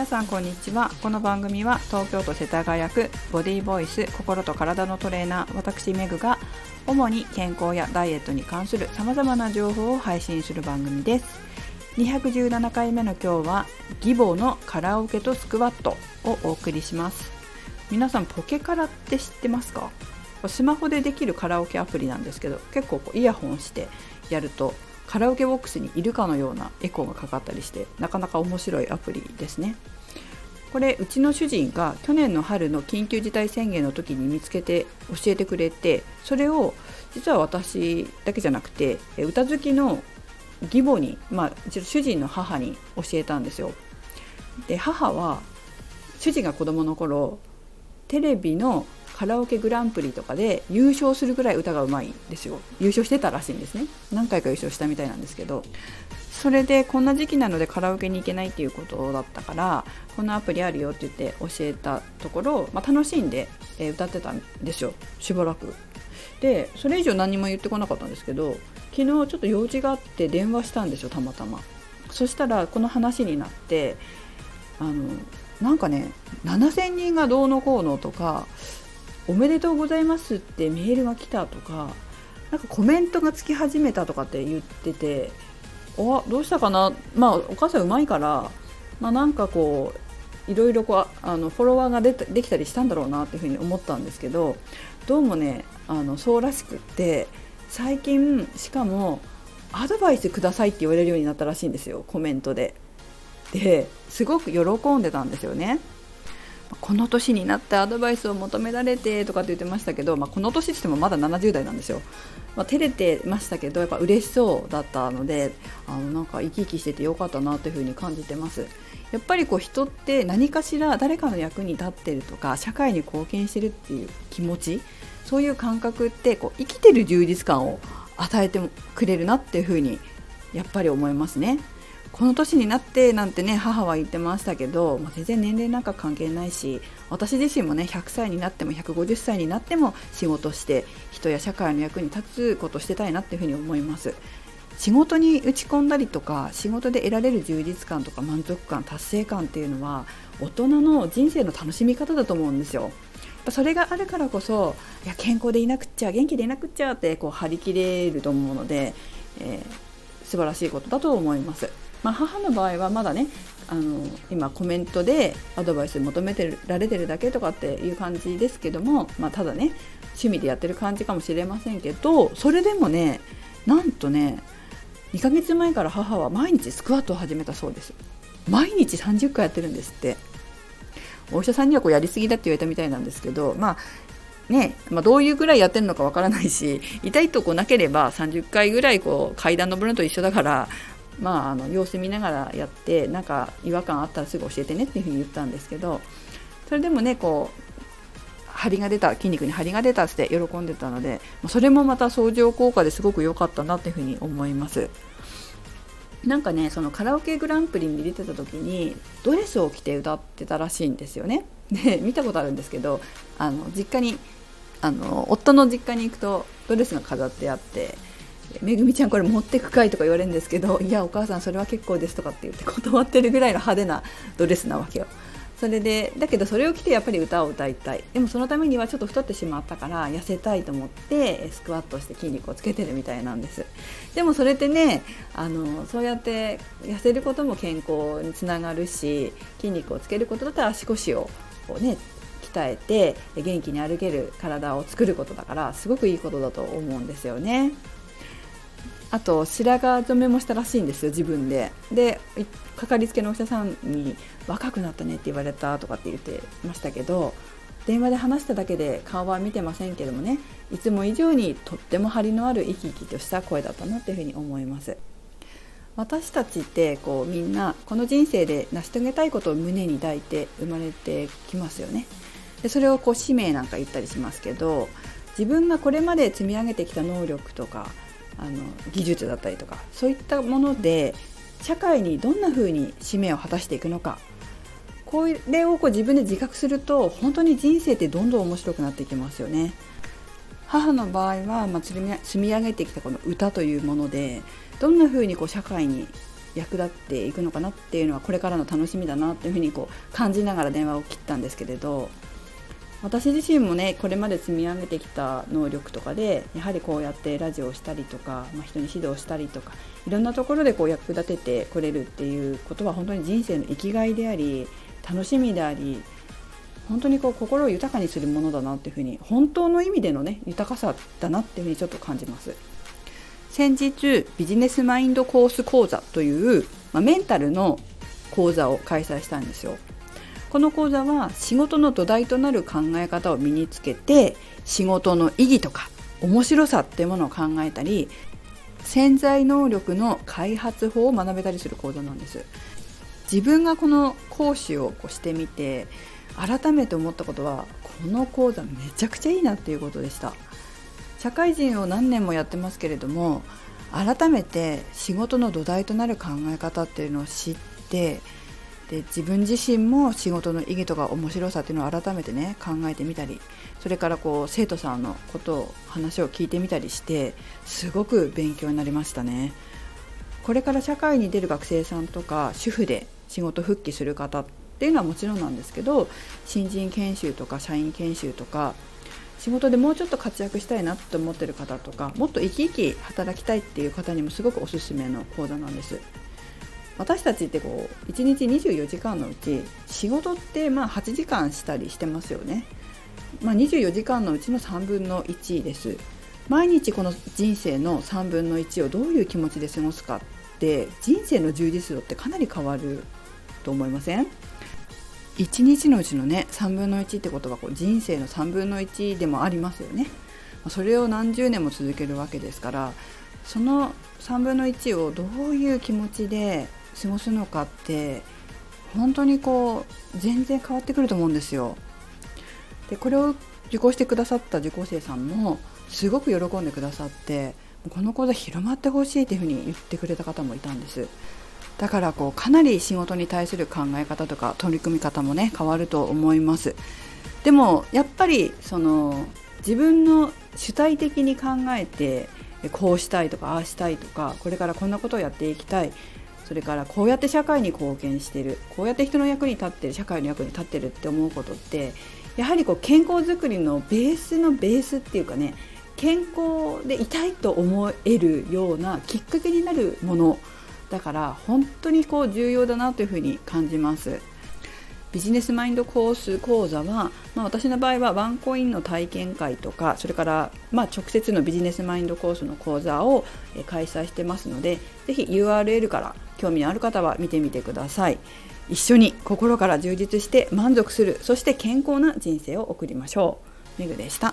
皆さんこんにちは。この番組は東京都世田谷区ボディーボイス心と体のトレーナー私メグが主に健康やダイエットに関するさまざまな情報を配信する番組です。217回目の今日は義母のカラオケとスクワットをお送りします。皆さんポケカラって知ってますか？スマホでできるカラオケアプリなんですけど結構こうイヤホンしてやるとカラオケボックスにいるかのようなエコーがかかったりしてなかなか面白いアプリですねこれうちの主人が去年の春の緊急事態宣言の時に見つけて教えてくれてそれを実は私だけじゃなくて歌好きの義母に、まあ、主人の母に教えたんですよ。で母は主人が子供の頃テレビのカラオケグランプリとかで優勝するぐらい歌がうまいんですよ。優勝してたらしいんですね。何回か優勝したみたいなんですけど。それでこんな時期なのでカラオケに行けないっていうことだったからこのアプリあるよって言って教えたところ、まあ、楽しんで、歌ってたんですよ。しばらく。でそれ以上何も言ってこなかったんですけど昨日ちょっと用事があって電話したんですよたまたま。そしたらこの話になってあのなんかね7000人がどうのこうのとかおめでとうございますってメールが来たとかなんかコメントがつき始めたとかって言ってておどうしたかな？まあお母さんうまいから、まあ、なんかこういろいろこうあのフォロワーがでできたりしたんだろうなっていうふうに思ったんですけどどうもねあのそうらしくって最近しかもアドバイスくださいって言われるようになったらしいんですよコメントで。ですごく喜んでたんですよね。この年になってアドバイスを求められてとかって言ってましたけど、まあ、この年って言ってもまだ70代なんですよ。まあ、照れてましたけどやっぱ嬉しそうだったのであのなんか生き生きしててよかったなというふに感じてます。やっぱりこう人って何かしら誰かの役に立ってるとか社会に貢献してるっていう気持ちそういう感覚ってこう生きてる充実感を与えてくれるなっていうふうにやっぱり思いますね。この年になってなんてね母は言ってましたけど、まあ、全然年齢なんか関係ないし私自身もね100歳になっても150歳になっても仕事して人や社会の役に立つことしてたいなっていうふうに思います仕事に打ち込んだりとか仕事で得られる充実感とか満足感達成感っていうのは大人の人生の楽しみ方だと思うんですよそれがあるからこそいや健康でいなくっちゃ元気でいなくっちゃってこう張り切れると思うので、えー、素晴らしいことだと思います。まあ、母の場合はまだねあの今コメントでアドバイス求めてられてるだけとかっていう感じですけども、まあ、ただね趣味でやってる感じかもしれませんけどそれでもねなんとね2ヶ月前から母は毎日スクワットを始めたそうです。毎日30回やってるんですって。お医者さんにはこうやりすぎだって言われたみたいなんですけどまあねまあ、どういうぐらいやってるのかわからないし痛いとこなければ30回ぐらいこう階段登るのと一緒だからまあ、あの様子見ながらやってなんか違和感あったらすぐ教えてねっていうふうに言ったんですけどそれでもねこう張りが出た筋肉に張りが出たって喜んでたのでそれもまた相乗効果ですごく良かったなっていうふうに思います。なんかねそのカラオケグランプリに出てた時にドレスを着て歌ってたらしいんですよね。で見たことあるんですけどあの実家にあの夫の実家に行くとドレスが飾ってあってめぐみちゃんこれ持ってくかいとか言われるんですけどいやお母さんそれは結構ですとかって言って断ってるぐらいの派手なドレスなわけよ。それでだけどそれを着てやっぱり歌を歌いたい。でもそのためにはちょっと太ってしまったから痩せたいと思ってスクワットして筋肉をつけてるみたいなんです。でもそれってねあのそうやって痩せることも健康につながるし筋肉をつけることだったら足腰をこうね鍛えて元気に歩ける体を作ることだからすごくいいことだと思うんですよね。あと白髪染めもしたらしいんですよ自分で。でかかりつけのお医者さんに「若くなったね」って言われたとかって言ってましたけど電話で話しただけで顔は見てませんけどもねいつも以上にとっても張りのある生き生きとした声だったなっていうふうに思います。私たちってこうみんなこの人生で成し遂げたいことを胸に抱いて生まれてきますよね。でそれをこう使命なんか言ったりしますけど自分がこれまで積み上げてきた能力とかあの技術だったりとかそういったもので社会にどんな風に使命を果たしていくのかこれをこう自分で自覚すると本当に人生ってどんどん面白くなっていきますよね。母の場合は、まあ、積み上げてきたこの歌というものでどんな風にこう社会に役立っていくのかなっていうのはこれからの楽しみだなっていうふうにこう感じながら電話を切ったんですけれど私自身もねこれまで積み上げてきた能力とかでやはりこうやってラジオをしたりとか、まあ、人に指導したりとかいろんなところでこう役立ててくれるっていうことは本当に人生の生きがいであり楽しみであり本当にこう心を豊かにするものだなっていうふうに本当の意味でのね豊かさだなっていうふうにちょっと感じます。先日ビジネスマインドコース講座という、まあ、メンタルの講座を開催したんですよ。この講座は仕事の土台となる考え方を身につけて仕事の意義とか面白さっていうものを考えたり潜在能力の開発法を学べたりする講座なんです。自分がこの講師をこうしてみて改めて思ったことはこの講座めちゃくちゃいいなっていうことでした。社会人を何年もやってますけれども改めて仕事の土台となる考え方っていうのを知ってで自分自身も仕事の意義とか面白さっていうのを改めてね考えてみたりそれからこう生徒さんのことを話を聞いてみたりしてすごく勉強になりましたね。これから社会に出る学生さんとか主婦で仕事復帰する方っていうのはもちろんなんですけど新人研修とか社員研修とか仕事でもうちょっと活躍したいなって思ってる方とかもっと生き生き働きたいっていう方にもすごくおすすめの講座なんです。私たちってこう1日24時間のうち仕事ってまあ8時間したりしてますよね、まあ、24時間のうちの3分の1です。毎日この人生の3分の1をどういう気持ちで過ごすかって人生の充実度ってかなり変わると思いません？1日のうちのね3分の1ってことはこう人生の3分の1でもありますよね。それを何十年も続けるわけですからその3分の1をどういう気持ちで過ごすのかって本当にこう全然変わってくると思うんですよ。でこれを受講してくださった受講生さんもすごく喜んでくださってこの講座広まってほしいというふうに言ってくれた方もいたんです。だからこうかなり仕事に対する考え方とか取り組み方もね変わると思います。でもやっぱりその自分の主体的に考えてこうしたいとかああしたいとかこれからこんなことをやっていきたい。それからこうやって社会に貢献してるこうやって人の役に立ってる社会の役に立ってるって思うことってやはりこう健康づくりのベースのベースっていうかね健康でいたいと思えるようなきっかけになるものだから本当にこう重要だなというふうに感じます。ビジネスマインドコース講座は、まあ、私の場合はワンコインの体験会とかそれから、まあ、直接のビジネスマインドコースの講座を開催してますのでぜひ URL から興味のある方は見てみてください。一緒に心から充実して満足するそして健康な人生を送りましょう。めぐでした。